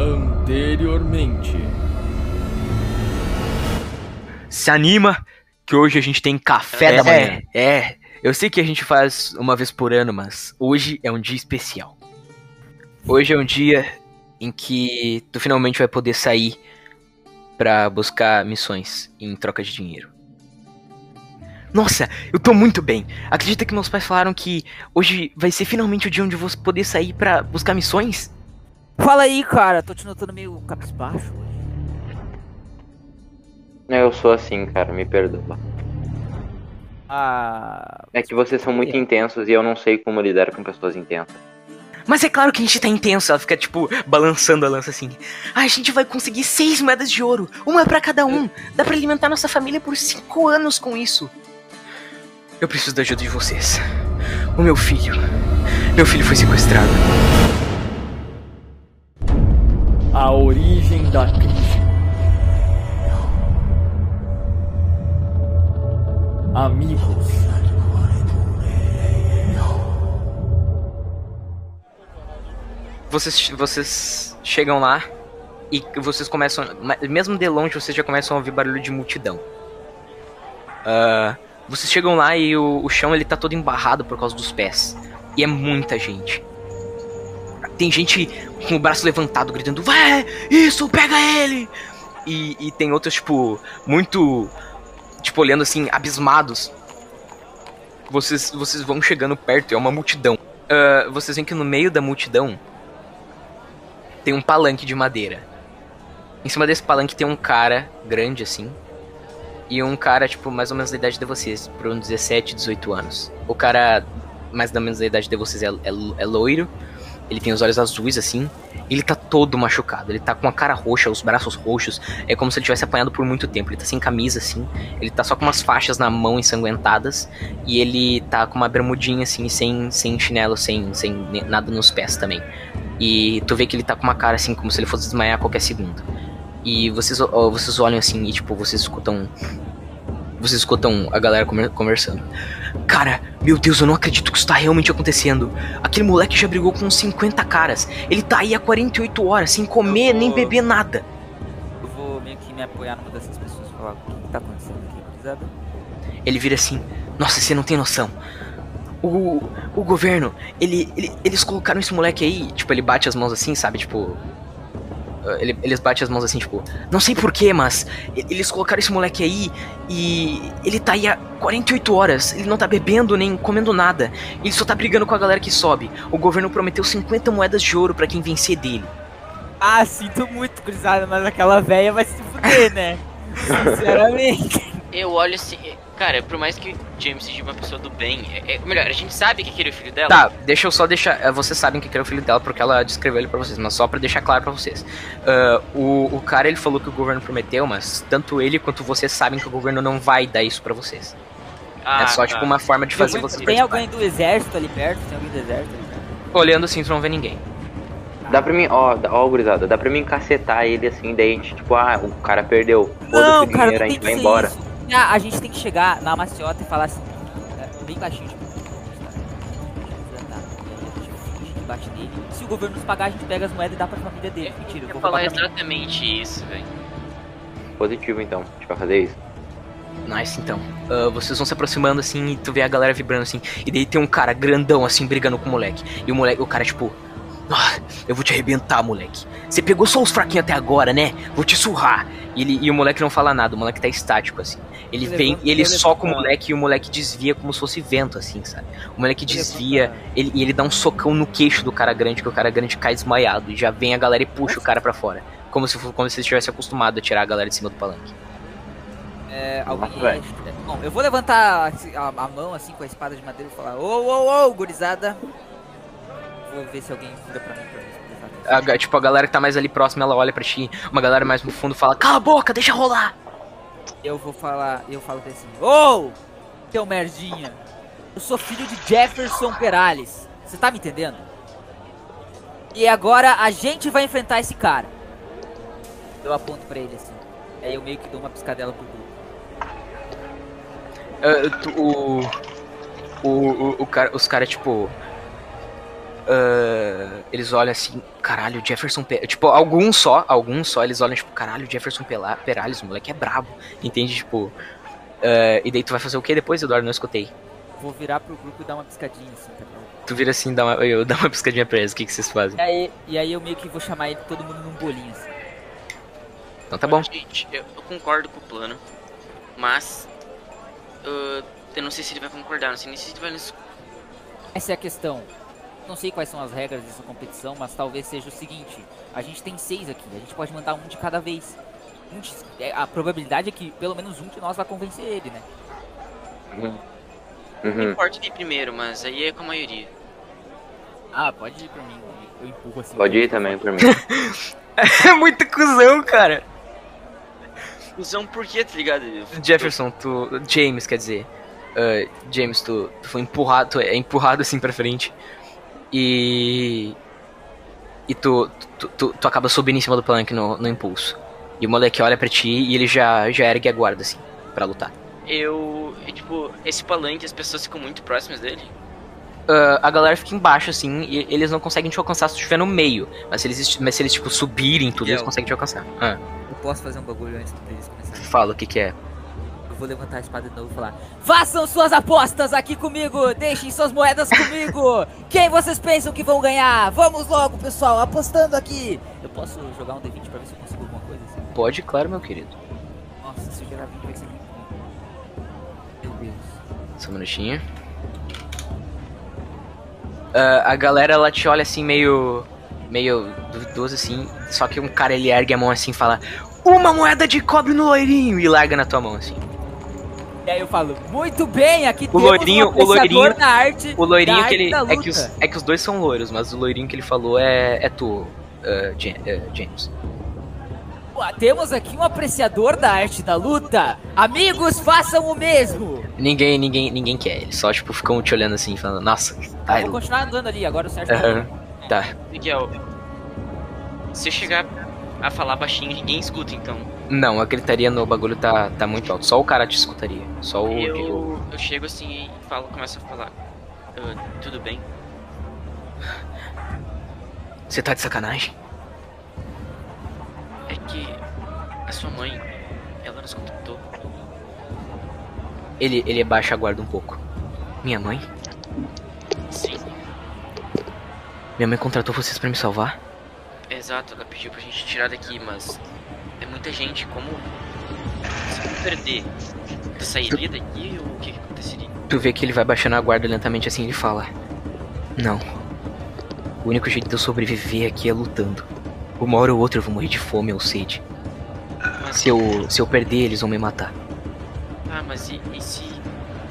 Anteriormente. Se anima que hoje a gente tem café É, da manhã. É, eu sei que a gente faz uma vez por ano, mas hoje é um dia especial. Hoje é um dia em que tu finalmente vai poder sair pra buscar missões em troca de dinheiro. Nossa, eu tô muito bem. Acredita que meus pais falaram que hoje vai ser finalmente o dia onde eu vou poder sair pra buscar missões? Fala aí, cara. Tô te notando meio cabisbaixo hoje. Eu sou assim, cara, me perdoa. Ah. É que vocês são muito intensos e eu não sei como lidar com pessoas intensas. Mas é claro que a gente tá intenso. Ela fica, tipo, balançando a lança assim. Ah, a gente vai conseguir seis moedas de ouro. Uma pra cada um. Dá pra alimentar nossa família por cinco anos com isso. Eu preciso da ajuda de vocês. O meu filho. Meu filho foi sequestrado. A origem da crise. Amigos. Vocês, vocês chegam lá e vocês começam. Mesmo de longe, vocês já começam a ouvir barulho de multidão. Ah, vocês chegam lá e o, o chão ele tá todo embarrado por causa dos pés. E é muita gente. Tem gente com o braço levantado gritando: Vai! Isso, pega ele! E, e tem outros, tipo, muito. Tipo, olhando assim, abismados. Vocês, vocês vão chegando perto, é uma multidão. Ah, vocês veem que no meio da multidão tem um palanque de madeira. Em cima desse palanque tem um cara grande assim. E um cara, tipo, mais ou menos da idade de vocês, por uns 17, 18 anos. O cara, mais ou menos da idade de vocês, é, é, é loiro. Ele tem os olhos azuis, assim. Ele tá todo machucado. Ele tá com a cara roxa, os braços roxos. É como se ele tivesse apanhado por muito tempo. Ele tá sem camisa, assim. Ele tá só com umas faixas na mão ensanguentadas. E ele tá com uma bermudinha, assim, sem, sem chinelo, sem, sem nada nos pés também. E tu vê que ele tá com uma cara, assim, como se ele fosse desmaiar a qualquer segundo. E vocês, vocês olham assim e, tipo, vocês escutam. Vocês escutam a galera conver- conversando. Cara, meu Deus, eu não acredito que isso tá realmente acontecendo. Aquele moleque já brigou com uns 50 caras. Ele tá aí há 48 horas, sem comer nem beber nada. Eu vou meio que me apoiar numa dessas pessoas e falar o que, que tá acontecendo aqui, gurizada. Ele vira assim: Nossa, você não tem noção. O, o governo, ele, ele- eles colocaram esse moleque aí. Tipo, ele bate as mãos assim, sabe? Tipo. Uh, ele- eles batem as mãos assim, tipo, não sei porquê, mas eles colocaram esse moleque aí e ele tá aí há 48 horas. Ele não tá bebendo nem comendo nada. Ele só tá brigando com a galera que sobe. O governo prometeu 50 moedas de ouro pra quem vencer dele. Ah, sinto muito, gurizada, mas aquela velha vai se fuder, né? Sinceramente. Eu olho assim. Cara, por mais que o James seja uma pessoa do bem, é, é- melhor, a gente sabe que aquele é o filho dela. Tá, deixa eu só deixar. eh, Vocês sabem que é o filho dela porque ela descreveu ele pra vocês, mas só pra deixar claro pra vocês. Ah, o, o cara ele falou que o governo prometeu, mas tanto ele quanto vocês sabem que o governo não vai dar isso pra vocês. Ah, é só tá. tipo uma forma de fazer Tem vocês alguém participarem. do exército ali perto? Tem alguém do exército ali perto? Olhando assim, tu não vê ninguém. Dá pra mim, ó, ó, gurizada, dá pra mim cacetar ele assim, daí a gente, tipo, ah, o cara perdeu. Não, Foda-se o cara, dinheiro, não a tem gente que vai ser embora. isso. Ah, a gente tem que chegar na maciota e falar assim, é, bem baixinho, tipo, bate nele. Se o governo nos pagar, a gente pega as moedas e dá pra família dele. Mentira, eu vou falar mim. exatamente isso, velho. Positivo então, a gente vai fazer isso. Nice, então. Ah, vocês vão se aproximando assim e tu vê a galera vibrando assim. E daí tem um cara grandão assim brigando com o moleque. E o moleque, o cara tipo. "Ah, eu vou te arrebentar, moleque. Você pegou só os fraquinhos até agora, né? Vou te surrar. E, ele, e o moleque não fala nada, o moleque tá estático, assim. Ele Eu vem e ele soca o moleque e o moleque desvia como se fosse vento, assim, sabe? O moleque desvia a- ele, e ele dá um socão no queixo do cara grande, que o cara grande cai desmaiado. E já vem a galera e puxa o cara pra fora. Como se, como se estivesse acostumado a tirar a galera de cima do palanque. É, alguém. Nossa, velho. Bom, eu vou levantar assim, a, a mão assim com a espada de madeira e falar: Ô, ô, ô, gurizada. Vou ver se alguém vira pra mim pra ver. A, tipo, a galera que tá mais ali próxima, ela olha pra ti. Uma galera mais no fundo fala, cala a boca, deixa rolar. Eu vou falar, eu falo assim: Ô, teu merdinha. Eu sou filho de Jefferson Perales. Você tá me entendendo? E agora a gente vai enfrentar esse cara. Eu aponto pra ele assim. Aí eu meio que dou uma piscadela pro grupo. Tu- o, o, o, o cara, os caras, tipo. Ah, eles olham assim, caralho, Jefferson Pe... Tipo, alguns só, alguns só, eles olham, tipo, caralho, Jefferson Pela... Perales, o moleque é brabo. Entende? Tipo. eh, e daí tu vai fazer o que depois, Eduardo? Não escutei. Vou virar pro grupo e dar uma piscadinha assim, tá bom? Tu vira assim, dá uma, eu dá uma piscadinha pra eles, o que, que vocês fazem? E aí, e aí eu meio que vou chamar ele todo mundo num bolinho assim. Então tá bom. Gente, eu, eu concordo com o plano, mas. ah, eu não sei se ele vai concordar, não sei nem se ele vai nos. Essa é a questão. Não sei quais são as regras dessa competição, mas talvez seja o seguinte: a gente tem seis aqui, a gente pode mandar um de cada vez. Um de- é, a probabilidade é que pelo menos um de nós vai convencer ele, né? Não Uhum. importa ir primeiro, mas aí é com a maioria. Ah, pode ir pra mim, eu empurro assim. Pode ir também por mim. É muito cuzão, cara. Usam por quê, tá ligado? Jefferson, tu. James, quer dizer. ah, James, tu, tu foi empurrado, tu é empurrado assim pra frente. E. E tu, tu, tu, tu acaba subindo em cima do palanque no, no impulso. E o moleque olha pra ti e ele já, já ergue a guarda, assim, pra lutar. Eu. é, tipo, esse palanque, as pessoas ficam muito próximas dele. Ah, a galera fica embaixo, assim, e eles não conseguem te alcançar se tu estiver no meio. Mas se eles, mas se eles tipo, subirem tudo, eles Miguel. conseguem te alcançar. Ah, Eu posso fazer um bagulho antes deles começarem. fala o que que é. Vou levantar a espada de novo e falar: Façam suas apostas aqui comigo! Deixem suas moedas comigo! Quem vocês pensam que vão ganhar? Vamos logo, pessoal, apostando aqui! Eu posso jogar um D20 pra ver se eu consigo alguma coisa assim? Pode, claro, meu querido. Nossa, se eu gerar 20 vai ser muito. Meu Deus. Só um minutinho. Ah, a galera, ela te olha assim, meio. meio duvidoso assim. Só que um cara ele ergue a mão assim e fala: Uma moeda de cobre no loirinho! E larga na tua mão assim. E aí eu falo: Muito bem, aqui O temos loirinho- um o loirinho- apreciador na arte. O loirinho da que ele. da É que, os, é que os dois são loiros, mas o loirinho que ele falou é, é tu, ah, James. Pô, Temos aqui um apreciador da arte da luta. Amigos, façam o mesmo. Ninguém, ninguém, ninguém quer. Eles só, tipo, ficam te olhando assim, falando, nossa, tá. Eu vou continuar andando ali, agora o Sérgio. Aham. Tá. Miguel, se eu chegar a falar baixinho, ninguém escuta, então. Não, a gritaria no bagulho tá, tá muito alto. Só o cara te escutaria. Só o. o- Eu, eu chego assim e falo, começo a falar. "Ah, tudo bem? Você tá de sacanagem? É que a sua mãe, ela nos contactou. Ele, ele abaixa a guarda um pouco. Minha mãe? Sim, Minha mãe contratou vocês pra me salvar? Exato, ela pediu pra gente tirar daqui, mas é muita gente, como se eu perder, eu sairia daqui ou o que, que aconteceria? Tu vê que ele vai baixando a guarda lentamente assim e ele fala: Não. O único jeito de eu sobreviver aqui é lutando. Uma hora ou outra eu vou morrer de fome ou sede. Mas, Se eu, se eu perder, eles vão me matar. ah, mas e, e se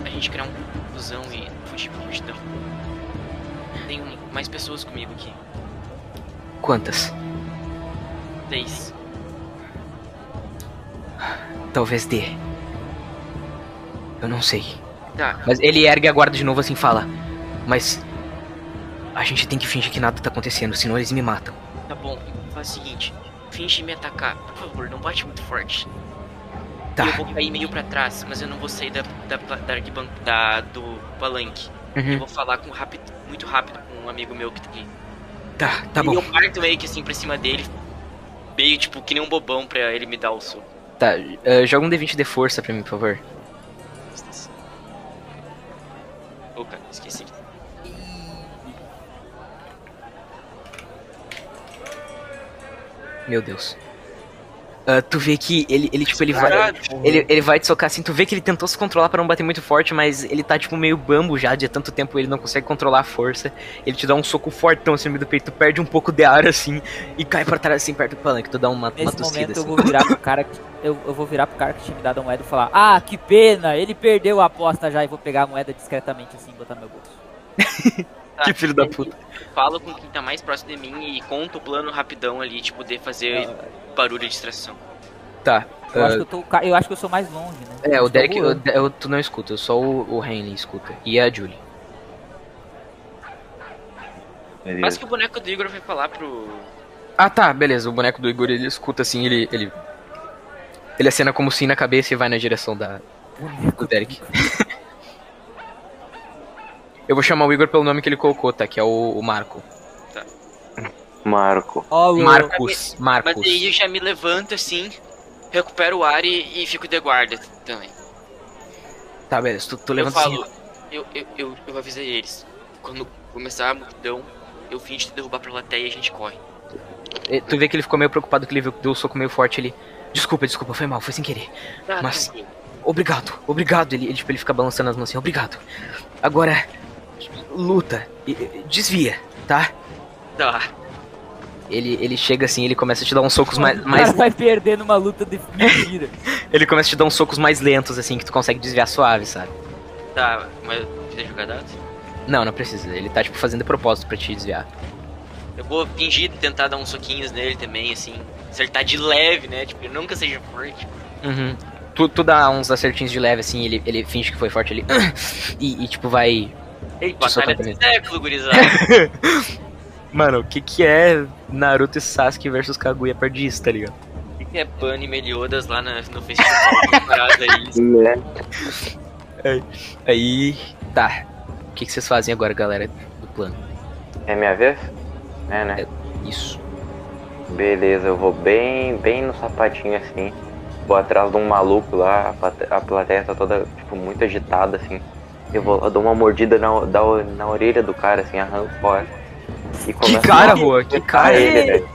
a gente criar uma confusão e fugir pra multidão? Tem um- mais pessoas comigo aqui. Quantas? Dez. Talvez dê. Eu não sei. Tá, Mas ele ergue a guarda de novo assim fala: Mas. A gente tem que fingir que nada tá acontecendo, senão eles me matam. tá bom. Faz o seguinte, finge me atacar. Por favor, não bate muito forte. Tá. Eu vou cair meio pra trás, mas eu não vou sair da, da, da, da- do palanque. Eu Uhum. vou falar com rápido, muito rápido com um amigo meu que tá aqui. Tá, tá e bom. eu parto meio que assim pra cima dele. Meio tipo que nem um bobão pra ele me dar o soco. Tá, eh, joga um D20 de força pra mim, por favor. Opa, esqueci. Meu Deus. Ah, tu vê que ele, ele tipo, ele vai. Ele, ele vai te socar assim, tu vê que ele tentou se controlar pra não bater muito forte, mas ele tá tipo meio bambo já, de tanto tempo ele não consegue controlar a força. Ele te dá um soco fortão assim no meio do peito, tu perde um pouco de ar assim e cai pra trás assim perto do palanque, tu dá uma, uma tossida momento eu assim. vou virar pro cara que. Eu, eu vou virar pro cara que tinha me dado a moeda e falar: Ah, que pena, ele perdeu a aposta já e vou pegar a moeda discretamente assim e botar no meu bolso. Que filho da puta. Falo com quem tá mais próximo de mim e conto o plano rapidão ali, tipo, de fazer barulho de distração. Tá. Eu, acho ah, que eu, tô, eu acho que eu sou mais longe, né? é, Eu o Derek, o- eu- tu não escuta, só o, o Henley escuta. E a Julie. Quase Beleza. que o boneco do Igor vai falar pro. Ah tá, beleza. O boneco do Igor ele escuta assim, ele. ele. Ele acena como sim na cabeça e vai na direção da, do Derek. Eu vou chamar o Igor pelo nome que ele colocou, tá? Que é o, o Marco. Marco. Ó, o- Marcos, Mas Marcos. aí eu já me levanto assim, recupero o ar e, e fico de guarda também. Tá, beleza, tu, tu Eu levanta assim. falo, eu, eu, eu, eu avisei eles. Quando começar a multidão, eu finge derrubar pra plateia e a gente corre. E Tu vê que ele ficou meio preocupado que ele viu que deu o soco meio forte ali. Desculpa, desculpa, foi mal, foi sem querer. Ah, Mas- tranquilo. Obrigado, obrigado. Ele, ele, tipo, ele fica balançando as mãos assim, obrigado. Agora, luta. Desvia, tá? Tá. Ele, ele chega assim, ele começa a te dar uns socos mais, mais. vai perder numa luta de mentira. Ele começa a te dar uns socos mais lentos, assim, que tu consegue desviar suave, sabe? Tá, mas precisa jogar dados? Não, não precisa. Ele tá, tipo, fazendo de propósito pra te desviar. Eu vou fingir tentar dar uns soquinhos nele também, assim. Acertar de leve, né? Tipo, ele nunca seja forte. Uhum. Tu, tu dá uns acertinhos de leve, assim, ele, ele finge que foi forte ali. E, e, tipo, vai. Ei, batalha do século, gurizada. Mano, o que que é Naruto e Sasuke versus Kaguya perto disso, tá ligado? O que que é Bunny e Meliodas lá na- no festival? Parada aí. Né? Aí. Tá. O que, que vocês fazem agora, galera, do plano? É minha vez? É, né? Isso. Beleza, eu vou bem, bem no sapatinho assim. Vou atrás de um maluco lá, a plateia tá toda, tipo, muito agitada assim. Eu vou eu dou uma mordida na, da, na orelha do cara, assim, arranco fora. E Que cara, a Rua, que cara. ele, velho.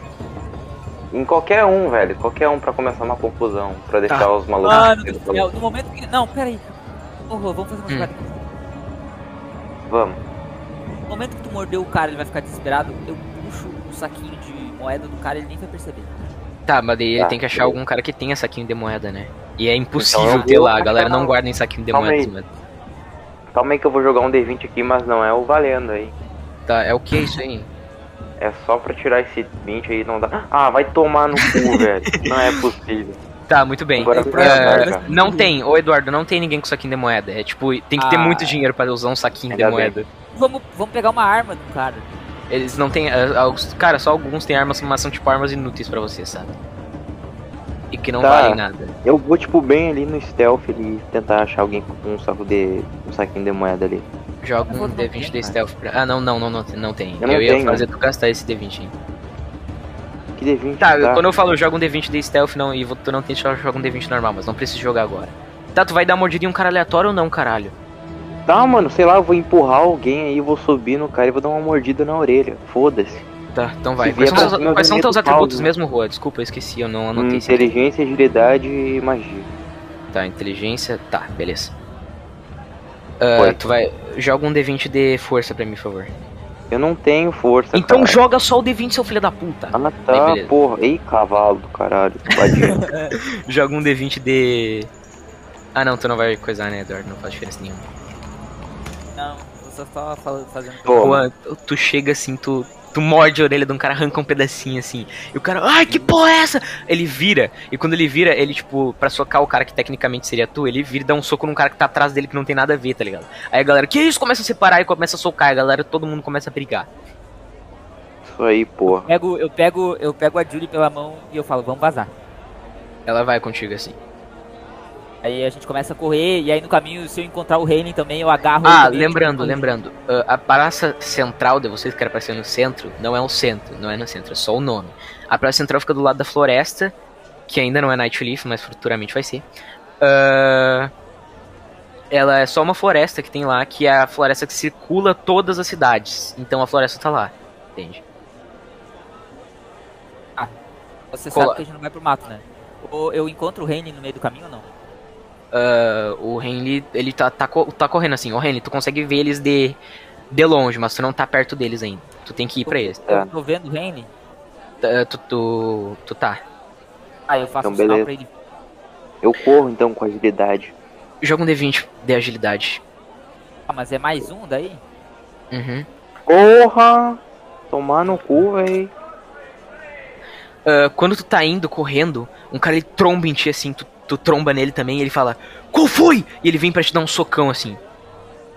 Em qualquer um, velho. Qualquer um pra começar uma confusão. Pra deixar Tá. os malucos. Mano do céu, no momento que. Não, pera aí. Ô, vamos fazer uma Hum. jogada. Vamos. No momento que tu mordeu o cara, ele vai ficar desesperado. Eu puxo o saquinho de moeda do cara, ele nem vai perceber. Tá, mas daí ele Tá, tem que achar beleza. algum cara que tenha saquinho de moeda, né? E é impossível Então eu ter lá, a galera não guarda em saquinho de moeda. Calma aí que eu vou jogar um D20 aqui, mas não é o valendo aí. Tá, é o que isso aí? É só pra tirar esse 20 aí, não dá. Ah, vai tomar no cu, velho. Não é possível. Tá, muito bem. Agora É, cara. não tem, ô Eduardo, não tem ninguém com saquinho de moeda. É tipo, tem que ter Ah. muito dinheiro pra usar um saquinho de bem. moeda. Vamos, vamos pegar uma arma do cara. Eles não têm. ah, alguns- Cara, só alguns têm armas, mas são tipo armas inúteis pra você, sabe? E que não Tá. valem nada. Eu vou, tipo, bem ali no stealth ali, tentar achar alguém com um saco de. um saquinho de moeda ali. Joga Eu um vou no D20 de tempo, stealth pra. Ah, não, não, não, não, não tem. Eu não ia tenho. fazer tu gastar esse D20 aí. Que D20 Tá, tá? quando eu falo joga um D20 de stealth não, e tu não tem só joga um D20 normal, mas não precisa jogar agora. Tá, tu vai dar mordida em um cara aleatório ou não, caralho? Tá, mano, sei lá, eu vou empurrar alguém aí, vou subir no cara e vou dar uma mordida na orelha. Foda-se. Tá, então vai. Quais são, teus- quais são eu teus atributos pau, mesmo, Rua? Desculpa, eu esqueci, eu não anotei. Inteligência, agilidade e magia. Tá, inteligência. Tá, beleza. Foi. tu vai. Joga um D20 de força pra mim, por favor. Eu não tenho força. Então cara. joga só o D20, seu filho da puta. Ah, Aí, tá, beleza. porra. Ei, cavalo do caralho. Joga um D20 de. Ah não, tu não vai coisar, né, Eduardo? Não faz diferença nenhuma. Não, eu só tava fazendo. Pô, tu chega assim, tu, tu morde a orelha de um cara, arranca um pedacinho assim. E o cara, ai, que porra é essa? Ele vira, e quando ele vira, ele, tipo, pra socar o cara que tecnicamente seria tu, ele vira e dá um soco num cara que tá atrás dele que não tem nada a ver, tá ligado? Aí a galera, que isso? Começa a separar e começa a socar, e a galera, todo mundo começa a brigar. Isso aí, porra. Pego, eu pego, eu pego a Julie pela mão e eu falo, vamos vazar. Ela vai contigo assim. Aí a gente começa a correr e aí no caminho, se eu encontrar o Reilen também, eu agarro ele Ah, também, lembrando, tipo, lembrando, ah, a praça central de vocês, que era pra ser no centro, não é o centro, não é no centro, é só o nome. A praça central fica do lado da floresta, que ainda não é Nightleaf, mas futuramente vai ser. Ah, ela é só uma floresta que tem lá, que é a floresta que circula todas as cidades. Então a floresta tá lá, entende? Você Cola- sabe que a gente não vai pro mato, né? Ou eu encontro o Reilen no meio do caminho ou não? Ah, o Henry, ele tá, tá, tá correndo assim. Ô Henry, tu consegue ver eles de, de longe, mas tu não tá perto deles ainda. Tu tem que ir pra eles. Tá. Eu tô vendo o Reilen. Ah, Tu, tu, tu tá. Ah, eu faço Então, um beleza. pra ele. Eu corro então com agilidade. Joga um D20 de agilidade. Ah, mas é mais um daí? Uhum. Porra! Tomar no cu, véi. Ah, quando tu tá indo correndo, um cara ele tromba em ti assim, tu, tu tromba nele também e ele fala: Qual foi? E ele vem pra te dar um socão assim.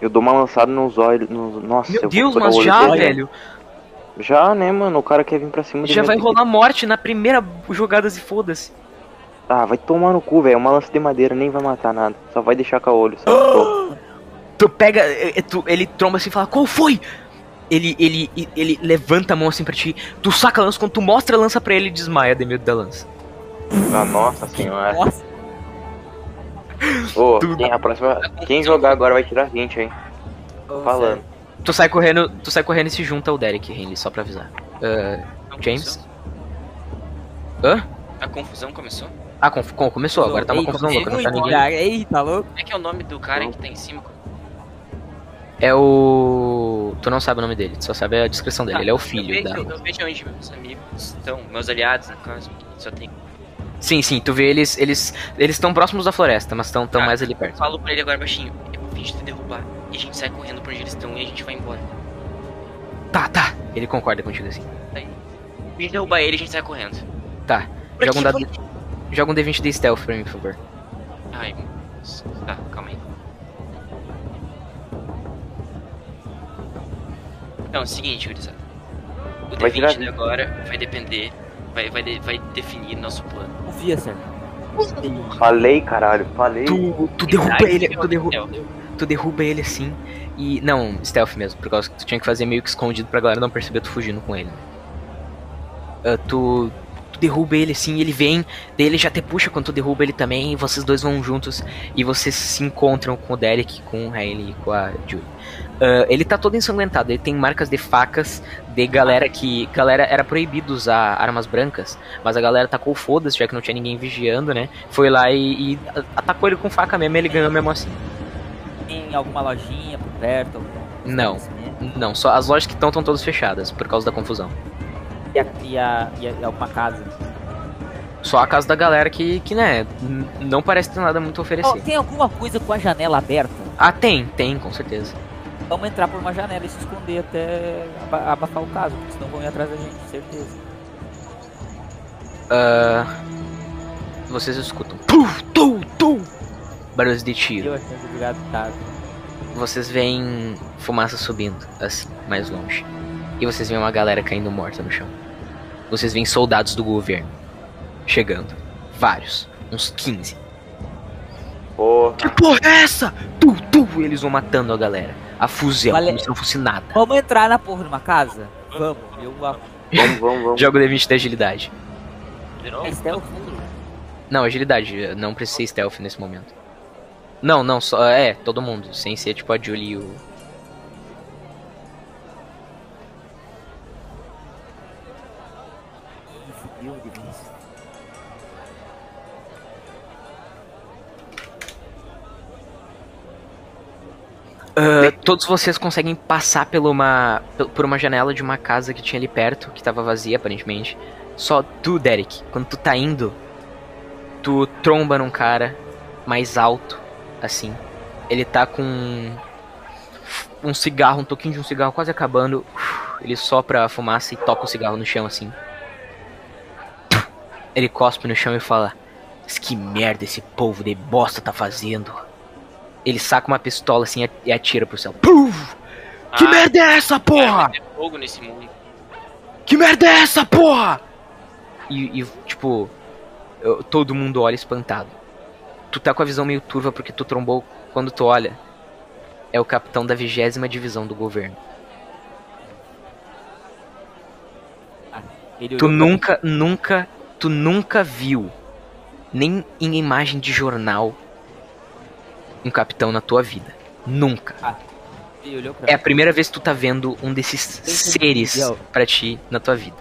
Eu dou uma lançada nos olhos. Nos... Nossa, eu Meu Deus, mas já, dele. velho. Já, né, mano? O cara quer vir pra cima de Já vai rolar morte na primeira jogada se foda-se. Ah, vai tomar no cu, velho. Uma lança de madeira nem vai matar nada. Só vai deixar com o olho. Só. Tu pega, eh, eh, tu- ele tromba assim e fala: Qual foi? Ele, ele, ele levanta a mão assim pra ti, tu saca a lança, quando tu mostra a lança pra ele, ele desmaia de medo da lança. Ah, nossa senhora. Nossa, Ô, Tudo. quem, a próxima, quem jogar agora vai tirar 20, hein? Tô falando. Tu sai correndo, tu sai correndo e se junta ao Derek, Henry, só pra avisar. A James? confusão- hã? A confusão começou? Ah, conf- com- começou, agora tá uma Ei, confusão louca, não tá muito, ninguém. cara. Ei, tá louco? Como é que é o nome do cara que tá em cima? É o. Tu não sabe o nome dele, tu só sabe a descrição dele. Ele é o eu filho vejo, da. eu vejo onde meus amigos estão, meus aliados, no caso. Só tem. Sim, sim, tu vê eles. Eles eles estão próximos da floresta, mas estão tão Ah, mais ali perto. Falo pra ele agora baixinho. Eu vou fingir te derrubar. E a gente sai correndo por onde eles estão e a gente vai embora. Tá, tá. Ele concorda contigo assim. A gente derrubar ele e a gente sai correndo. Tá. Joga um, dado... Joga um D20 de stealth pra mim, por favor. Ai, meu Deus. Tá, calma aí. Então, é o seguinte, gurizada. O Vai tirar D20 de agora vai depender, vai, vai, vai definir nosso plano. Confia, Sérgio. Falei, caralho, falei. Tu, tu derruba Ai, ele, tu, derru... Deus. tu derruba ele assim. E. Não, stealth mesmo, por causa que tu tinha que fazer meio que escondido pra galera não perceber tu fugindo com ele. Ah, tu. Tu derruba ele assim, ele vem, daí ele já te puxa quando tu derruba ele também, e vocês dois vão juntos e vocês se encontram com o Derek, com o Hailey e com a Julie. Ah, ele tá todo ensanguentado, ele tem marcas de facas de galera que. Galera, era proibido usar armas brancas, mas a galera tacou foda-se, já que não tinha ninguém vigiando, né? Foi lá e, e atacou ele com faca mesmo, e ele ganhou mesmo assim. Tem alguma lojinha por perto? algum Não. estabelecimento? Não, só as lojas que estão estão todas fechadas por causa da confusão. E, a, e, a, e, alguma casa? Só a casa da galera que, que né, não parece ter nada muito a Oh, oferecer. tem alguma coisa com a janela aberta? Ah, tem, tem, com certeza. Vamos entrar por uma janela e se esconder até aba- abafar o caso, porque senão vão ir atrás da gente, certeza. Ah, vocês escutam. Puf, tu, tu, barulhos de tiro. Eu achando ligado tá. Vocês veem fumaça subindo, assim, mais longe. E vocês veem uma galera caindo morta no chão. Vocês veem soldados do governo chegando. Vários. Uns 15. Porra. Que porra é essa? Tu, tu, eles vão matando a galera. A fuzel, Vale- como se não fosse nada. Vamos entrar na porra de uma casa? Vamos. Eu Vamos, vamos, vamos. Joga o D20 de agilidade. De novo? É stealth? Não, agilidade, não precisa ser stealth nesse momento. Não, não, só. É, todo mundo, sem ser tipo a Julie e o. Ah, todos vocês conseguem passar por uma, por uma janela de uma casa que tinha ali perto, que tava vazia aparentemente. Só tu, Derek, quando tu tá indo, tu tromba num cara mais alto, assim. Ele tá com um cigarro, um toquinho de um cigarro quase acabando. Ele sopra a fumaça e toca o cigarro no chão, assim. Ele cospe no chão e fala: que merda esse povo de bosta tá fazendo? Ele saca uma pistola assim e atira pro céu. Puf! Que Ah, merda é essa, porra? Ter fogo nesse mundo. Que merda é essa, porra? E, e, tipo, eu- todo mundo olha espantado. Tu tá com a visão meio turva porque tu trombou quando tu olha. É o capitão da vigésima divisão do governo. Ele Tu nunca, nunca, tu nunca viu, nem em imagem de jornal, um capitão na tua vida. Nunca. pra É a primeira vez que tu tá vendo um desses seres pra ti na tua vida.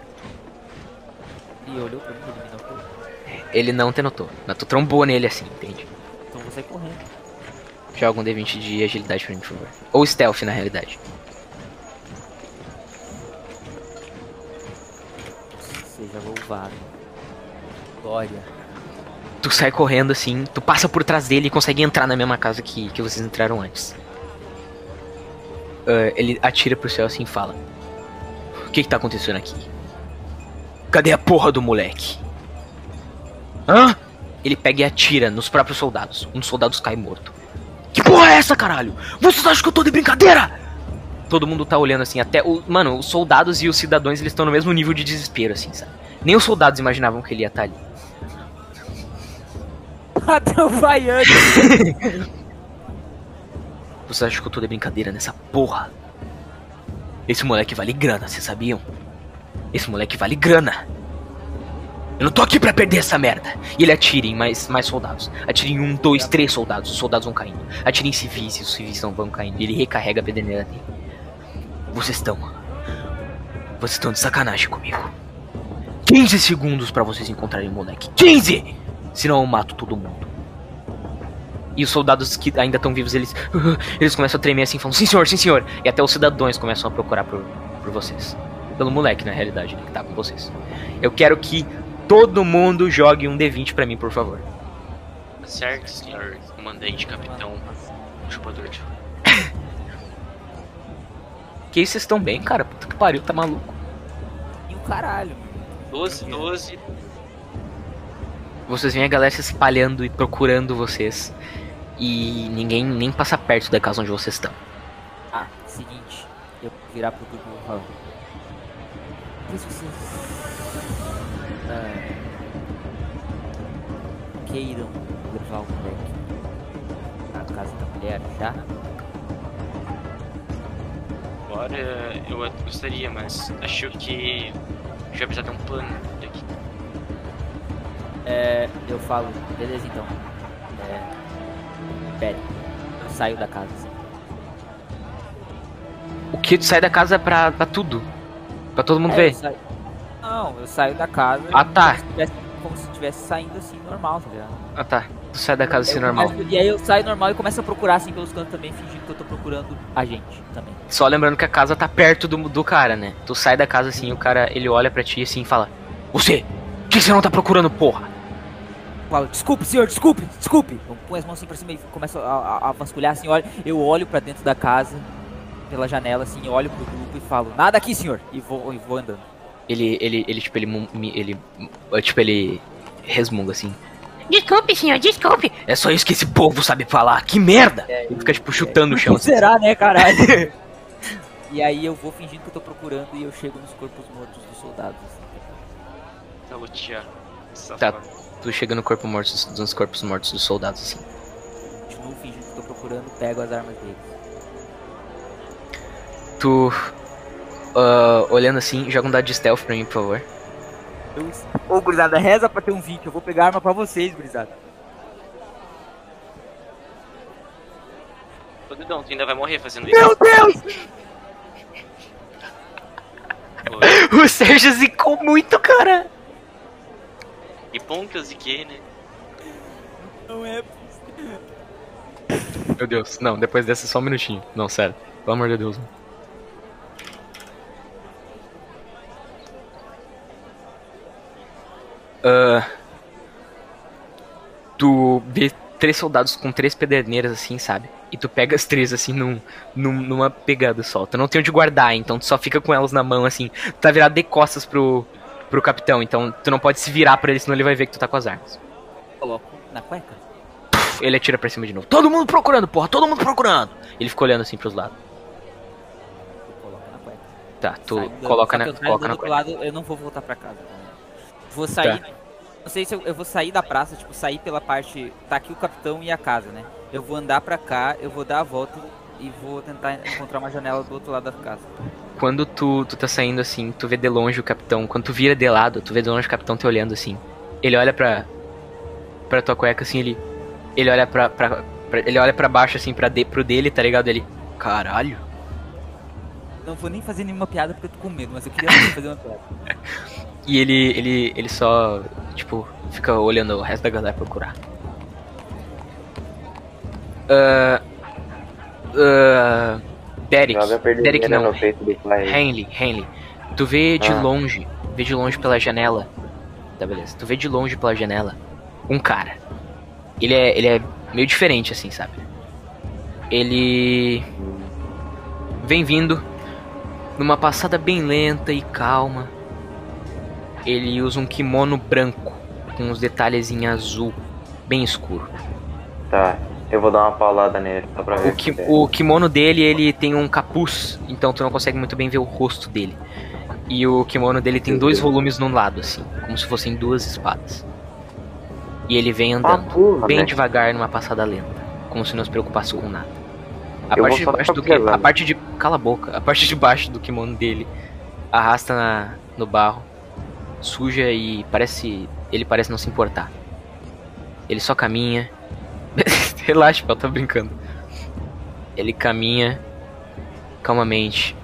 Ele olhou pra mim, ele me notou. Ele não te notou, mas tu trombou nele assim, entende? Então vou sair correndo. Joga um D20 de agilidade pra mim, por favor. Ou stealth, na realidade. Seja louvado. Glória. Tu sai correndo assim, tu passa por trás dele e consegue entrar na mesma casa que, que vocês entraram antes. Ah, ele atira pro céu assim e fala: O que que tá acontecendo aqui? Cadê a porra do moleque? Hã? Ele pega e atira nos próprios soldados. Um dos soldados cai morto. Que porra é essa, caralho? Vocês acham que eu tô de brincadeira? Todo mundo tá olhando assim, até o. Mano, os soldados e os cidadãos eles estão no mesmo nível de desespero, assim, sabe? Nem os soldados imaginavam que ele ia estar ali. Até o vaiando. Vocês acham que eu tô de brincadeira nessa porra? Esse moleque vale grana, vocês sabiam? Esse moleque vale grana. Eu não tô aqui pra perder essa merda. E ele atira em mais, mais soldados. Atira em um, dois, três soldados. Os soldados vão caindo. Atira em civis e os civis não vão caindo. Ele recarrega a pederneira dele. Vocês estão. Vocês estão de sacanagem comigo. 15 segundos pra vocês encontrarem o moleque. 15! Senão eu mato todo mundo. E os soldados que ainda estão vivos, eles. Eles começam a tremer assim, falando, sim senhor, sim senhor. E até os cidadãos começam a procurar por, por vocês. Pelo moleque, na realidade, né, que tá com vocês. Eu quero que todo mundo jogue um D20 pra mim, por favor. Certo, senhor comandante, capitão, chupador de. Que isso, vocês estão bem, cara? Puta que pariu, tá maluco. E o caralho. 12, 12. Vocês veem a galera se espalhando e procurando vocês. E ninguém nem passa perto da casa onde vocês estão. Ah, seguinte. Eu vou virar pro grupo e falar. Por isso vocês. ah, queiram levar o moleque à casa da mulher, tá? Agora eu gostaria, mas acho que a gente vai precisar ter um plano. É, eu falo, beleza então. É, pera, eu saio da casa. assim. O que tu sai da casa pra, pra tudo? Pra todo mundo É, ver? saio- Não, eu saio da casa. Ah, tá. Como se, tivesse, saindo assim, normal, tá ligado? Ah tá. Tu sai da casa assim Eu normal. começo- e aí eu saio normal e começo a procurar assim pelos cantos também, fingindo que eu tô procurando a gente também. Só lembrando que a casa tá perto do, do cara, né? Tu sai da casa assim, o cara ele olha pra ti assim e fala: Você! O que você não tá procurando, porra? Falo, desculpe, senhor, desculpe, desculpe. Eu ponho as mãos assim pra cima e começo a, a- a vasculhar assim, olha, eu olho pra dentro da casa, pela janela assim, eu olho pro grupo e falo, nada aqui, senhor. E vou, e vou andando. Ele, ele, ele, tipo, ele, ele, eh, tipo, ele resmunga assim. Desculpe, senhor, desculpe. É só isso que esse povo sabe falar, que merda! Ele fica, tipo, chutando o chão. Não será, né, caralho? e aí eu vou fingindo que eu tô procurando e eu chego nos corpos mortos dos soldados. assim. Tá lutear. Tá, tu chega no corpo morto, dos corpos mortos dos soldados, assim. Continuo fingindo que tô procurando, pego as armas deles. Tu, ah, olhando assim, joga um dado de stealth pra mim, por favor. Eu... Ô, gurizada, reza pra ter um 20, eu vou pegar arma pra vocês, gurizada. Ô, Dedão, tu ainda vai morrer fazendo isso? Meu Deus! O Sérgio zicou muito, cara! E bom que eu ziquei, né? Não é Meu Deus, não, depois dessa só um minutinho. Não, sério. Pelo amor de Deus. Ah, tu vê três soldados com três pederneiras assim, sabe? E tu pega as três assim num, num- numa pegada só. Tu não tem onde guardar, então tu só fica com elas na mão assim. Tu tá virado de costas pro, pro capitão, então tu não pode se virar pra ele, senão ele vai ver que tu tá com as armas. Coloco na cueca. Ele atira pra cima de novo. Todo mundo procurando, porra, todo mundo procurando. Ele fica olhando assim pros lados. Eu coloco na cueca. Tá, tu andando, coloca na, coloca na cueca. lado, eu não vou voltar pra casa. tá? Vou sair. Não sei se eu, eu vou sair da praça, tipo, sair pela parte. Tá aqui o capitão e a casa, né? Eu vou andar pra cá, eu vou dar a volta e vou tentar encontrar uma janela do outro lado da casa. Quando tu, tu tá saindo assim, tu vê de longe o capitão. Quando tu vira de lado, tu vê de longe o capitão te olhando assim. Ele olha pra. pra tua cueca assim, ele. Ele olha pra. pra- pra- ele olha pra baixo assim, pra de, pro dele, tá ligado? Ele. Caralho. Não vou nem fazer nenhuma piada porque eu tô com medo, mas eu queria fazer uma piada. E ele. ele. ele só. Tipo, fica olhando o resto da galera procurar. Ah. ah, Derek. Derek não. Henley, Henley, tu vê de Ah. longe, vê de longe pela janela. Tá, beleza. Tu vê de longe pela janela um cara. Ele é, ele é meio diferente, assim, sabe? Ele vem vindo numa passada bem lenta e calma. Ele usa um kimono branco com uns detalhes em azul, bem escuro. Tá, eu vou dar uma paulada nele só pra ver O, ki- é. o kimono dele, ele tem um capuz, então tu não consegue muito bem ver o rosto dele. E o kimono dele tem dois volumes no lado, assim, como se fossem duas espadas. E ele vem Ah, andando, porra, bem velho. devagar, numa passada lenta, como se não se preocupasse com nada. A Eu parte de baixo do que, a parte de cala a boca. A parte de baixo do kimono dele arrasta na, no barro, suja e parece. Ele parece não se importar. Ele só caminha. Relaxa, eu tô brincando. Ele caminha calmamente,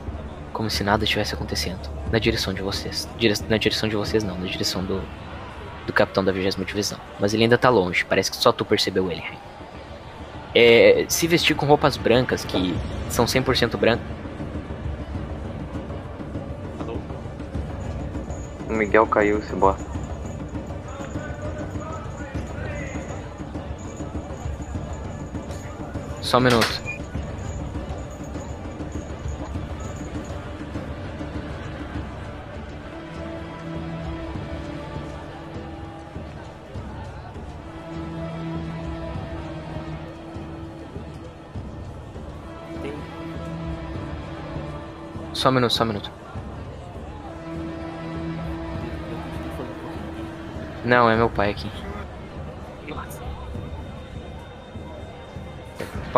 como se nada estivesse acontecendo, na direção de vocês. Dire- na direção de vocês não, na direção do, do capitão da 20 divisão. Mas ele ainda tá longe, parece que só tu percebeu ele. É, se vestir com roupas brancas, que são 100% brancas. O Miguel caiu, esse bosta. Só um minuto. Só um minuto, só um minuto. Não, é meu pai aqui.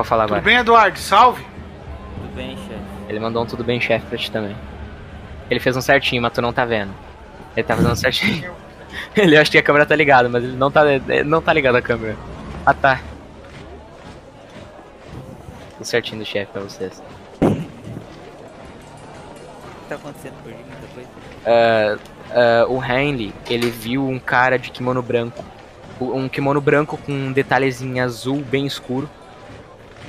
Pode falar Tudo agora. bem, Eduardo? Salve. Tudo bem, chefe. Ele mandou um tudo bem, chefe, pra ti também. Ele fez um certinho, mas tu não tá vendo. Ele tá fazendo certinho. ele acha que a câmera tá ligada, mas ele não tá, não tá ligado a câmera. Ah, tá. Tudo certinho do chefe pra vocês. O que tá acontecendo? Perdi muita coisa. Ah, ah, o Henley, ele viu um cara de kimono branco. Um kimono branco com um detalhezinho azul bem escuro.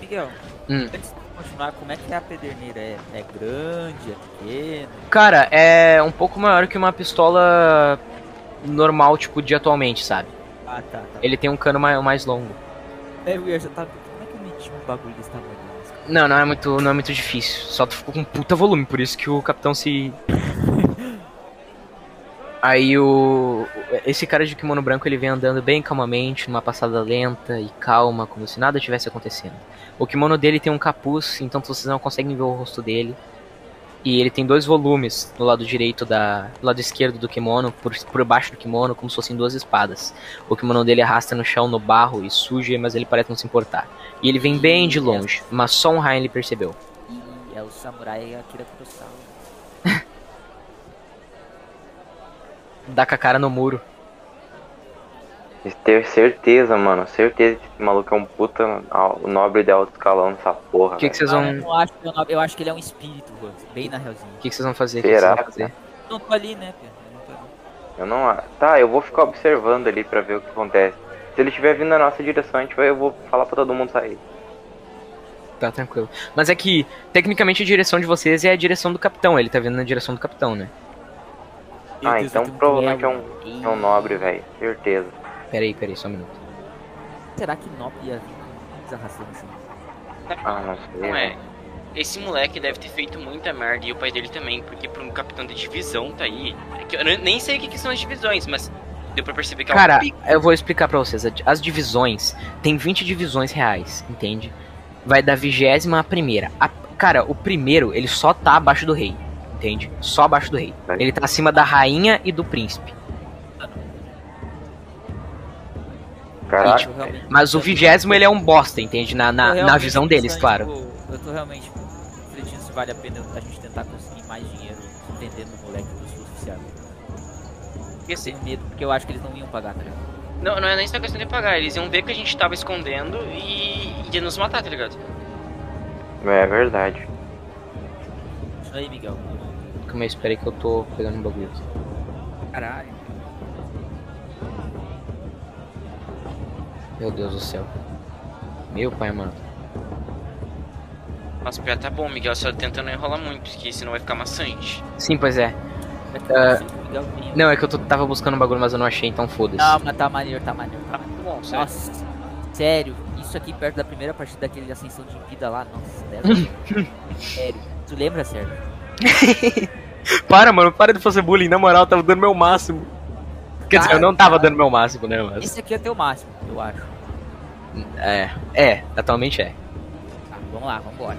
Miguel, Hum. antes de continuar, como é que é a pederneira? É, é grande, é pequeno? Cara, é um pouco maior que uma pistola normal, tipo, de atualmente, sabe? Ah, tá, tá. Ele tem um cano mai- mais longo. É, eu já tava... Como é que eu meti um bagulho desse tamanho? Não, não é muito, não é muito difícil. Só tu ficou com um puta volume, por isso que o capitão se. Aí o. Esse cara de kimono branco ele vem andando bem calmamente, numa passada lenta e calma, como se nada tivesse acontecendo. O kimono dele tem um capuz, então vocês não conseguem ver o rosto dele. E ele tem dois volumes no lado direito da. do lado esquerdo do kimono, por, por baixo do kimono, como se fossem duas espadas. O kimono dele arrasta no chão, no barro e suja, mas ele parece não se importar. E ele vem bem de longe, mas só um Rain ele percebeu. E é o samurai Akira Kurosawa. Dá com a cara no muro. Ter certeza, mano. Certeza que esse maluco é um puta al- nobre de alto escalão nessa porra. O que, que vocês Ah, vão. eu, não acho, eu, não- eu acho que ele é um espírito, Rose, bem na realzinha. O que, que vocês vão fazer? O que que Será? vocês vão fazer? Não tô ali, né, Pedro? Eu não Tá, eu vou ficar observando ali pra ver o que acontece. Se ele estiver vindo na nossa direção, a gente vai, eu vou falar pra todo mundo sair. Tá tranquilo. Mas é que, tecnicamente, a direção de vocês é a direção do capitão. Ele tá vindo na direção do capitão, né? Ah, Deus, então provavelmente é um, é um nobre, velho. Certeza. Pera aí, pera aí, só um minuto. Será que nobre ia vir desarrastando assim? Ah, não sei. Não é. velho. Esse moleque deve ter feito muita merda e o pai dele também, porque pra um capitão de divisão tá aí. é que Eu ne- nem sei o que, que são as divisões, mas deu pra perceber que é Cara, um pico. eu vou explicar pra vocês. As divisões, tem 20 divisões reais, entende? Vai da vigésima à primeira. A- cara, o primeiro, ele só tá abaixo do rei, entende? Só abaixo do rei. Ele tá acima da rainha e do príncipe. Caraca, Tipo, Mas o vigésimo, ele é um bosta, entende? Na, na, na visão deles, claro. tipo, eu tô realmente refletindo se vale a pena a gente tentar conseguir mais dinheiro vendendo o moleque pros oficiais. Assim, tenho medo, porque eu acho que eles não iam pagar, tá ligado? não, não é nem só questão de pagar, eles iam ver que a gente tava escondendo e ia nos matar, tá ligado? é verdade. Isso aí, Miguel. Calma aí, espera aí que eu tô pegando um bagulho aqui. Caralho. Meu Deus do céu. Meu pai, mano. Nossa, pior tá bom, Miguel, só tenta não enrolar muito, porque senão vai ficar maçante. Sim, pois é. Vinha. Não, é que eu tô- tava buscando um bagulho, mas eu não achei, então foda-se. Não, mas tá maneiro, tá maneiro, tá maneiro. Bom, sério. Nossa, sério, isso aqui perto da primeira partida daquele Ascensão de Vida lá, nossa, deve... sério. Tu lembra, Sérgio? Para, mano, para de fazer bullying. Na moral, eu tava dando meu máximo. Quer dizer, eu não tava dando meu máximo, né, mas... Esse aqui é teu máximo, eu acho. É, é, atualmente é. Tá, vamos lá, vambora.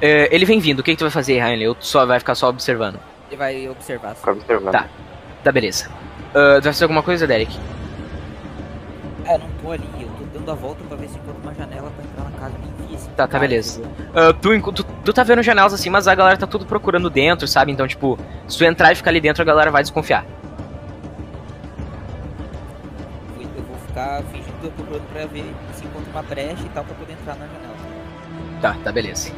É, Ele vem vindo, o que, que tu vai fazer, Ryan? Ou tu só vai ficar só observando? Ele vai observar. Fica observando. Tá. Tá, beleza. Ah, tu vai fazer alguma coisa, Derek? É, eu não tô ali, eu tô dando a volta pra ver se encontro uma janela pra entrar na casa, Tá, tá, beleza. Ah, tu, tu Tu tá vendo janelas assim, mas a galera tá tudo procurando dentro, sabe? Então, tipo, se tu entrar e ficar ali dentro, a galera vai desconfiar. Eu vou ficar fingindo que eu tô procurando pra ver se encontra uma brecha e tal pra poder entrar na janela. Tá, tá, beleza.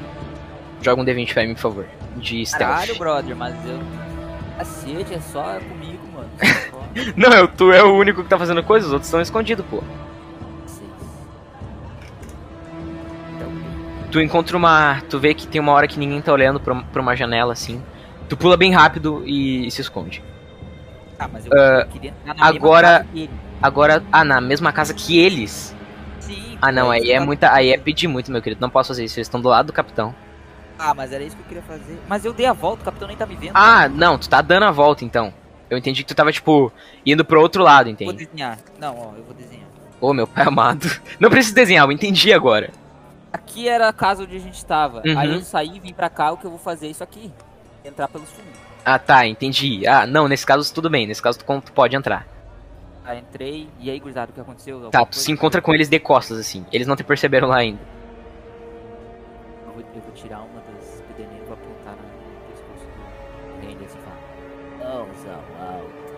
Joga um D20 pra mim, por favor. De stealth. Caralho, brother, mas eu. Cacete, é só comigo, mano. Não, eu- tu é o único que tá fazendo coisa, os outros estão escondidos, pô. Tu encontra uma. Tu vê que tem uma hora que ninguém tá olhando pra, pra uma janela assim. Tu pula bem rápido e, se esconde. Ah, mas eu Ah, queria entrar na agora-. Agora, ah, na mesma casa que eles. Sim. Ah, não, pô, aí é muita. Aí é pedir muito, meu querido. Não posso fazer isso. Eles estão do lado do capitão. Ah, mas era isso que eu queria fazer. Mas eu dei a volta, o capitão nem tá me vendo. Ah, não, tu tá dando a volta então. Eu entendi que tu tava, tipo, indo pro outro lado, Vou entende? desenhar. Não, ó, eu vou desenhar. Ô, meu pai amado. Não precisa desenhar, eu entendi agora. Aqui era a casa onde a gente tava. Uhum. Aí eu saí e vim pra cá, o que eu vou fazer é isso aqui. Entrar pelos fundos. Ah, tá, entendi. Ah, não, nesse caso tudo bem. Nesse caso tu, tu pode entrar. Ah, entrei, e aí, gurizada, o que aconteceu? Tá, Alguma tu coisa? se encontra com eles de costas, assim. Eles não te perceberam lá ainda. Eu vou, eu vou tirar uma das pederneiras e vou apontar no pescoço do Randy assim e falar. Não, alto.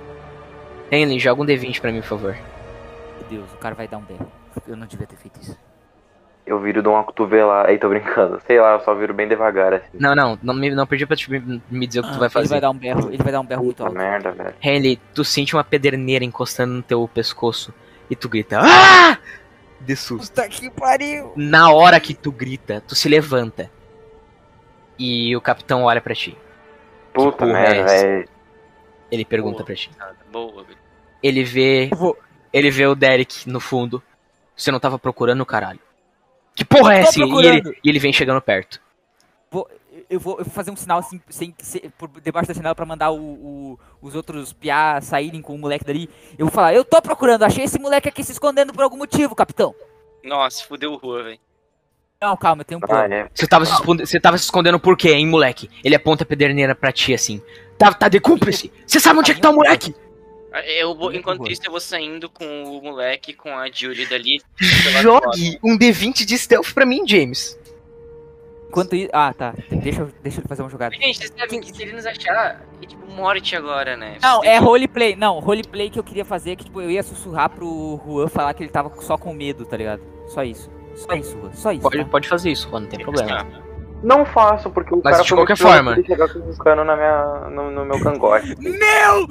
Henley, joga um D20 pra mim, por favor. Meu Deus, o cara vai dar um berro. Eu não devia ter feito isso. Eu viro de uma cotovelada. Aí tô brincando. Sei lá, eu só viro bem devagar assim. Não, não, não, me, não perdi pra te me, me dizer o que tu vai Ele vai fazer. dar um berro, ele vai dar um berro muito alto. merda, velho. Henley, tu sente uma pederneira encostando no teu pescoço e tu grita. Ah! De susto. Puta que pariu! Na hora que tu grita, tu se levanta. E o capitão olha pra ti. Puta é merda, velho. Ele pergunta Boa. pra ti. Boa, velho. Ele vê. Ele vê o Derek no fundo. Você não tava procurando, caralho. Que porra é essa? E ele, e ele vem chegando perto. Vou- eu, vou, eu vou fazer um sinal assim, sem, sem- por debaixo da janela pra mandar o, o- os outros piá saírem com o moleque dali. Eu vou falar, eu tô procurando, achei esse moleque aqui se escondendo por algum motivo, capitão. Nossa, fudeu o Rua, velho. Não, calma, eu tenho um Ah, plano. é. Você tava, se esconde- você tava se escondendo por quê, hein, moleque? Ele aponta a pederneira pra ti assim. Tá, tá de cúmplice. Você sabe onde é que tá o moleque? Ah, Eu Muito enquanto isso, eu vou saindo com o moleque, com a Julie dali. Jogue um D20 de stealth pra mim, James. Enquanto isso. Ah, tá. Deixa, eu- deixa eu fazer uma jogada. Gente, vocês sabem que se ele nos achar, é tipo morte agora, né? Não, é roleplay. Não, roleplay que eu queria fazer é que tipo, eu ia sussurrar pro Juan falar que ele tava só com medo, tá ligado? Só isso. Só isso, Juan. Só isso. Pode, tá? pode fazer isso, Juan, não tem que- problema. Ah, Não faço, porque o Mas cara de foi qualquer muito forma. Ele chegar com os canos na minha, no, no meu cangote. Meu!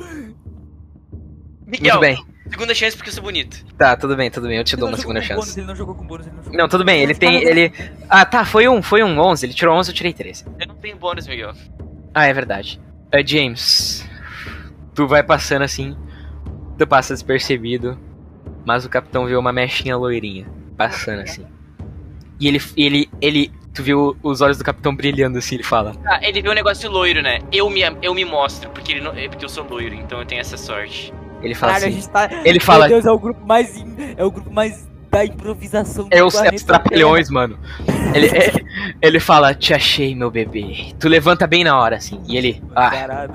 Miguel, Muito bem. segunda chance porque eu sou bonito. Tá, tudo bem, tudo bem. Eu te Ele dou uma segunda chance. bônus, ele não jogou com bônus, ele não jogou. Não, tudo bem, ele tem. ele. Ah, tá, foi um, foi um 11. Ele tirou 11, eu tirei 13. Eu não tenho bônus, Miguel. Ah, é verdade. Ah, James, tu vai passando assim, tu passa despercebido, mas o capitão vê uma mechinha loirinha passando assim. E ele, ele, ele, tu viu os olhos do capitão brilhando assim, ele fala: Ah, ele vê um negócio loiro, né? Eu me, eu me mostro, porque, ele não, é porque eu sou loiro, então eu tenho essa sorte. Ele fala Caralho, a assim: gente tá. ele fala, Meu Deus, é o grupo mais. in- É o grupo mais da improvisação do é os, é planeta os trapalhões, mano. Ele, é- ele fala: Te achei, meu bebê. Tu levanta bem na hora assim, e ele: Ah,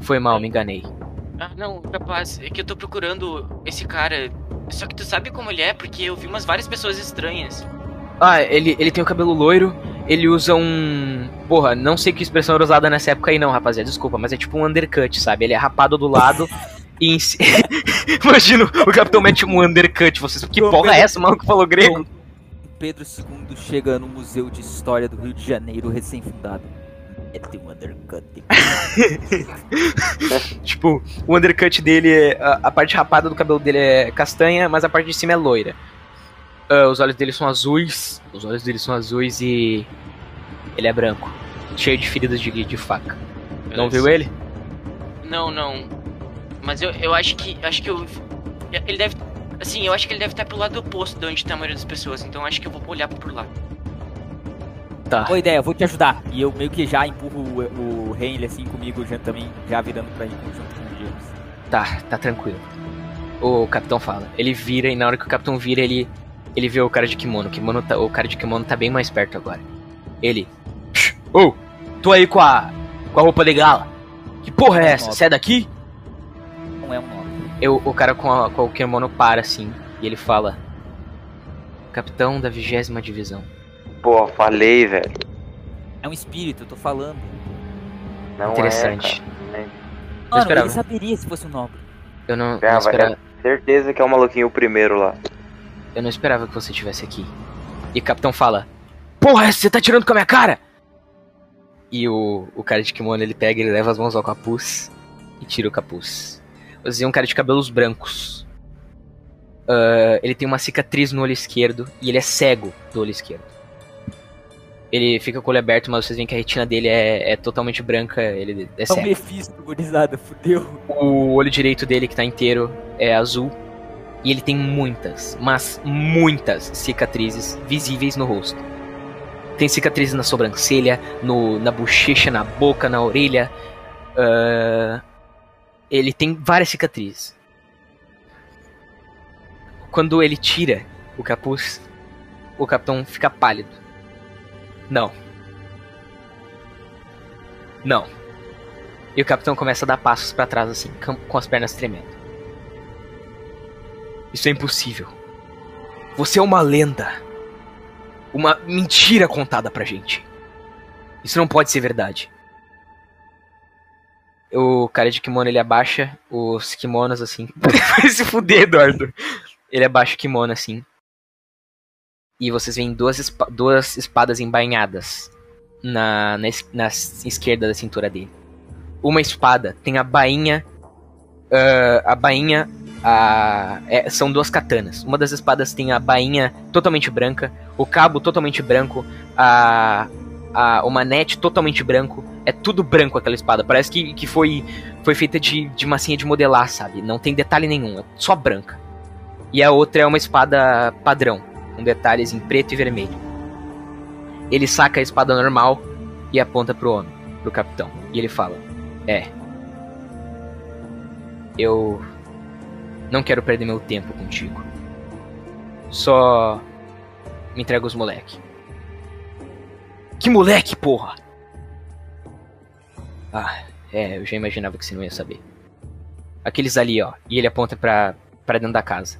foi mal, me enganei. Ah, não, capaz, é que eu tô procurando esse cara. Só que tu sabe como ele é, porque eu vi umas várias pessoas estranhas. Ah, ele, ele tem o cabelo loiro, ele usa um. Porra, não sei que expressão era usada nessa época aí não, rapaziada, desculpa, mas é tipo um undercut, sabe? Ele é rapado do lado em si... Imagina, o capitão mete um undercut, vocês. Que Ô, porra é Pedro- essa, o maluco falou grego? Pedro II chega no Museu de História do Rio de Janeiro, recém-fundado. É, tem um undercut. tipo, o undercut dele é. A, a parte rapada do cabelo dele é castanha, mas a parte de cima é loira. Ah, os olhos dele são azuis. Os olhos dele são azuis e. Ele é branco. Cheio de feridas de, de faca. Não viu ele? Não, não. Mas eu, eu acho que. Acho que eu. Ele deve. Assim, eu acho que ele deve estar pro lado oposto de onde tá a maioria das pessoas, então acho que eu vou olhar por lá. Tá. Boa ideia, eu vou te ajudar. E eu meio que já empurro o, o Henley assim comigo, já também, já virando pra ir junto com o James. Tá, tá tranquilo. O capitão fala. Ele vira e na hora que o capitão vira, ele ele vê o cara de kimono. O, kimono tá- o cara de kimono tá bem mais perto agora. Ele. Ô, oh, tô aí com a com a roupa de gala. Que porra é essa? Você é daqui? Eu, o cara com, a- com o kimono para assim e ele fala: Capitão da vigésima divisão. Pô, falei, velho. É um espírito, eu tô falando. Não Interessante. É, Mano, esperava. ele saberia se fosse um nobre. Eu não, cara. não esperava, certeza que é o maluquinho o primeiro lá. eu não esperava que você estivesse aqui. E o capitão fala: Porra, você tá tirando com a minha cara? E o, o cara de kimono ele pega, ele leva as mãos ao capuz e tira o capuz. Você é um cara de cabelos brancos. Ah, ele tem uma cicatriz no olho esquerdo e ele é cego do olho esquerdo. Ele fica com o olho aberto, mas vocês veem que a retina dele é, é totalmente branca, ele é É um cego. Mephisto, gurizada, fudeu. O olho direito dele, que tá inteiro, é azul. E ele tem muitas, mas muitas cicatrizes visíveis no rosto. Tem cicatrizes na sobrancelha, no, na bochecha, na boca, na orelha. Ah, ele tem várias cicatrizes. Quando ele tira o capuz, o capitão fica pálido. Não. Não. E o capitão começa a dar passos pra trás assim, com as pernas tremendo. Isso é impossível. Você é uma lenda. Uma mentira contada pra gente. Isso não pode ser verdade. O cara de kimono ele abaixa os kimonos assim. Vai se fuder, Eduardo. Ele abaixa o kimono assim. E vocês veem duas, espa- duas espadas embainhadas na, na, na esquerda da cintura dele uma espada, tem a bainha. ah, a bainha. a- é, são duas katanas. Uma das espadas tem a bainha totalmente branca, o cabo totalmente branco, a, a, o manete totalmente branco. É tudo branco aquela espada. Parece que, que foi, foi feita de, de massinha de modelar, sabe? Não tem detalhe nenhum, é só branca. E a outra é uma espada padrão, com detalhes em preto e vermelho. Ele saca a espada normal e aponta pro homem, pro capitão. E ele fala: é. Eu não quero perder meu tempo contigo. Só me entrega os moleque. Que moleque, porra? Ah, é, eu já imaginava que você não ia saber. Aqueles ali, ó. E ele aponta pra, pra dentro da casa.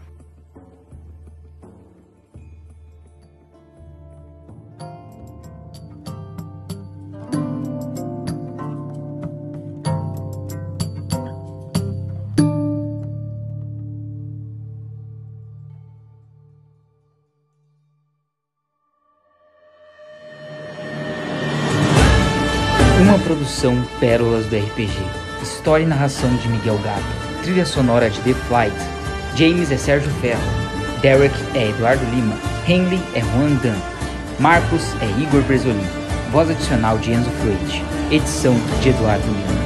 Uma produção Pérolas do RPG. História e narração de Miguel Gato. Trilha sonora de The Flight. James é Sérgio Ferro. Derek é Eduardo Lima. Henley é Juan Dan. Marcos é Igor Bresolin. Voz adicional de Enzo Freud. Edição de Eduardo Lima.